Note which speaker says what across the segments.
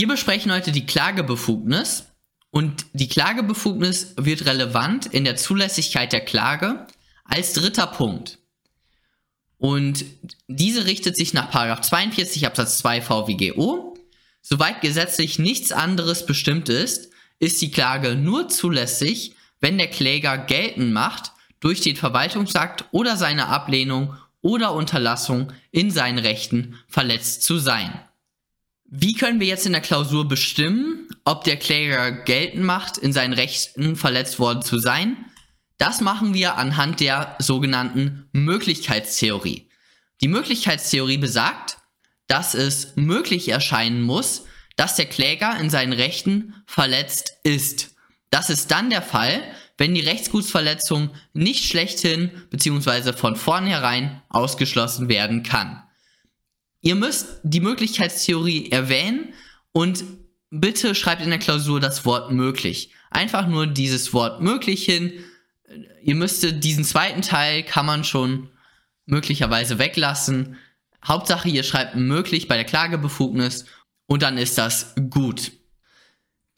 Speaker 1: Wir besprechen heute die Klagebefugnis und die Klagebefugnis wird relevant in der Zulässigkeit der Klage als dritter Punkt. Und diese richtet sich nach 42 Absatz 2 VWGO. Soweit gesetzlich nichts anderes bestimmt ist, ist die Klage nur zulässig, wenn der Kläger geltend macht, durch den Verwaltungsakt oder seine Ablehnung oder Unterlassung in seinen Rechten verletzt zu sein. Wie können wir jetzt in der Klausur bestimmen, ob der Kläger geltend macht, in seinen Rechten verletzt worden zu sein? Das machen wir anhand der sogenannten Möglichkeitstheorie. Die Möglichkeitstheorie besagt, dass es möglich erscheinen muss, dass der Kläger in seinen Rechten verletzt ist. Das ist dann der Fall, wenn die Rechtsgutsverletzung nicht schlechthin bzw. von vornherein ausgeschlossen werden kann. Ihr müsst die Möglichkeitstheorie erwähnen und bitte schreibt in der Klausur das Wort möglich. Einfach nur dieses Wort möglich hin. Ihr müsstet diesen zweiten Teil kann man schon möglicherweise weglassen. Hauptsache, ihr schreibt möglich bei der Klagebefugnis und dann ist das gut.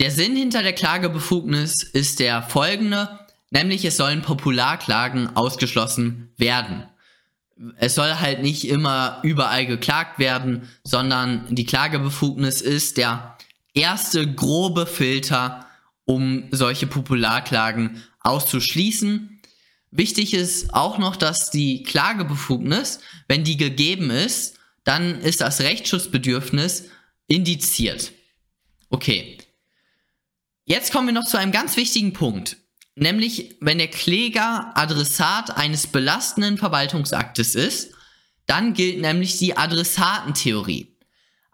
Speaker 1: Der Sinn hinter der Klagebefugnis ist der folgende, nämlich es sollen Popularklagen ausgeschlossen werden. Es soll halt nicht immer überall geklagt werden, sondern die Klagebefugnis ist der erste grobe Filter, um solche Popularklagen auszuschließen. Wichtig ist auch noch, dass die Klagebefugnis, wenn die gegeben ist, dann ist das Rechtsschutzbedürfnis indiziert. Okay. Jetzt kommen wir noch zu einem ganz wichtigen Punkt. Nämlich, wenn der Kläger Adressat eines belastenden Verwaltungsaktes ist, dann gilt nämlich die Adressatentheorie.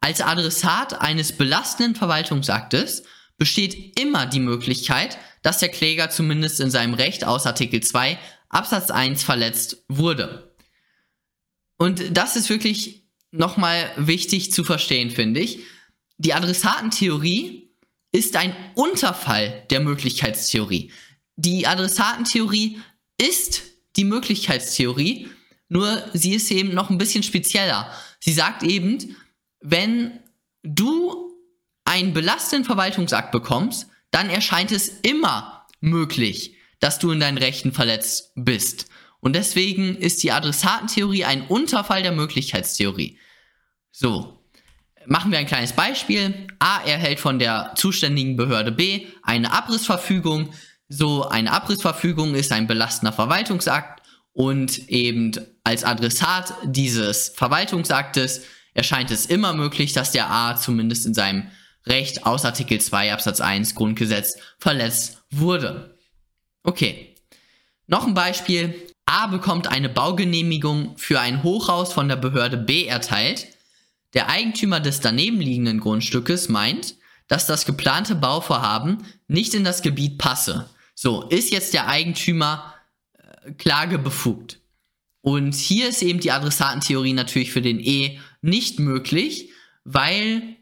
Speaker 1: Als Adressat eines belastenden Verwaltungsaktes besteht immer die Möglichkeit, dass der Kläger zumindest in seinem Recht aus Artikel 2 Absatz 1 verletzt wurde. Und das ist wirklich nochmal wichtig zu verstehen, finde ich. Die Adressatentheorie ist ein Unterfall der Möglichkeitstheorie. Die Adressatentheorie ist die Möglichkeitstheorie, nur sie ist eben noch ein bisschen spezieller. Sie sagt eben, wenn du einen belastenden Verwaltungsakt bekommst, dann erscheint es immer möglich, dass du in deinen Rechten verletzt bist. Und deswegen ist die Adressatentheorie ein Unterfall der Möglichkeitstheorie. So, machen wir ein kleines Beispiel. A erhält von der zuständigen Behörde B eine Abrissverfügung. So, eine Abrissverfügung ist ein belastender Verwaltungsakt und eben als Adressat dieses Verwaltungsaktes erscheint es immer möglich, dass der A zumindest in seinem Recht aus Artikel 2 Absatz 1 Grundgesetz verletzt wurde. Okay. Noch ein Beispiel. A bekommt eine Baugenehmigung für ein Hochhaus von der Behörde B erteilt. Der Eigentümer des daneben liegenden Grundstückes meint, dass das geplante Bauvorhaben nicht in das Gebiet passe. So, ist jetzt der Eigentümer äh, klagebefugt. Und hier ist eben die Adressatentheorie natürlich für den E nicht möglich, weil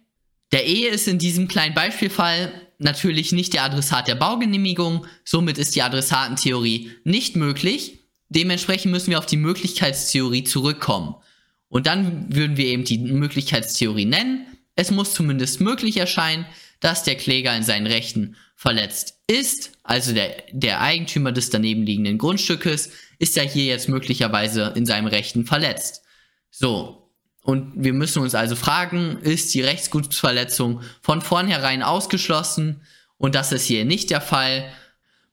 Speaker 1: der E ist in diesem kleinen Beispielfall natürlich nicht der Adressat der Baugenehmigung, somit ist die Adressatentheorie nicht möglich. Dementsprechend müssen wir auf die Möglichkeitstheorie zurückkommen. Und dann würden wir eben die Möglichkeitstheorie nennen. Es muss zumindest möglich erscheinen, dass der Kläger in seinen Rechten verletzt ist, also der, der Eigentümer des daneben liegenden Grundstückes, ist ja hier jetzt möglicherweise in seinem Rechten verletzt. So, und wir müssen uns also fragen, ist die Rechtsgutsverletzung von vornherein ausgeschlossen? Und das ist hier nicht der Fall.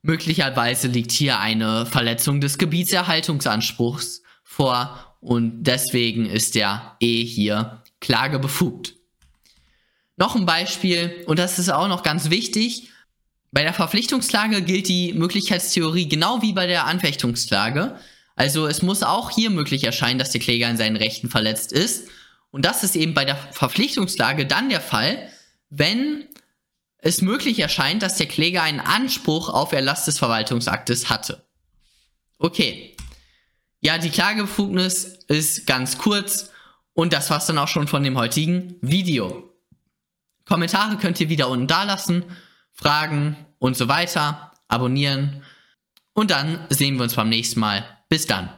Speaker 1: Möglicherweise liegt hier eine Verletzung des Gebietserhaltungsanspruchs vor und deswegen ist der E hier klagebefugt. Noch ein Beispiel, und das ist auch noch ganz wichtig. Bei der Verpflichtungsklage gilt die Möglichkeitstheorie genau wie bei der Anfechtungsklage. Also es muss auch hier möglich erscheinen, dass der Kläger in seinen Rechten verletzt ist. Und das ist eben bei der Verpflichtungslage dann der Fall, wenn es möglich erscheint, dass der Kläger einen Anspruch auf Erlass des Verwaltungsaktes hatte. Okay. Ja, die Klagebefugnis ist ganz kurz und das war's dann auch schon von dem heutigen Video. Kommentare könnt ihr wieder unten da lassen, Fragen und so weiter, abonnieren und dann sehen wir uns beim nächsten Mal. Bis dann.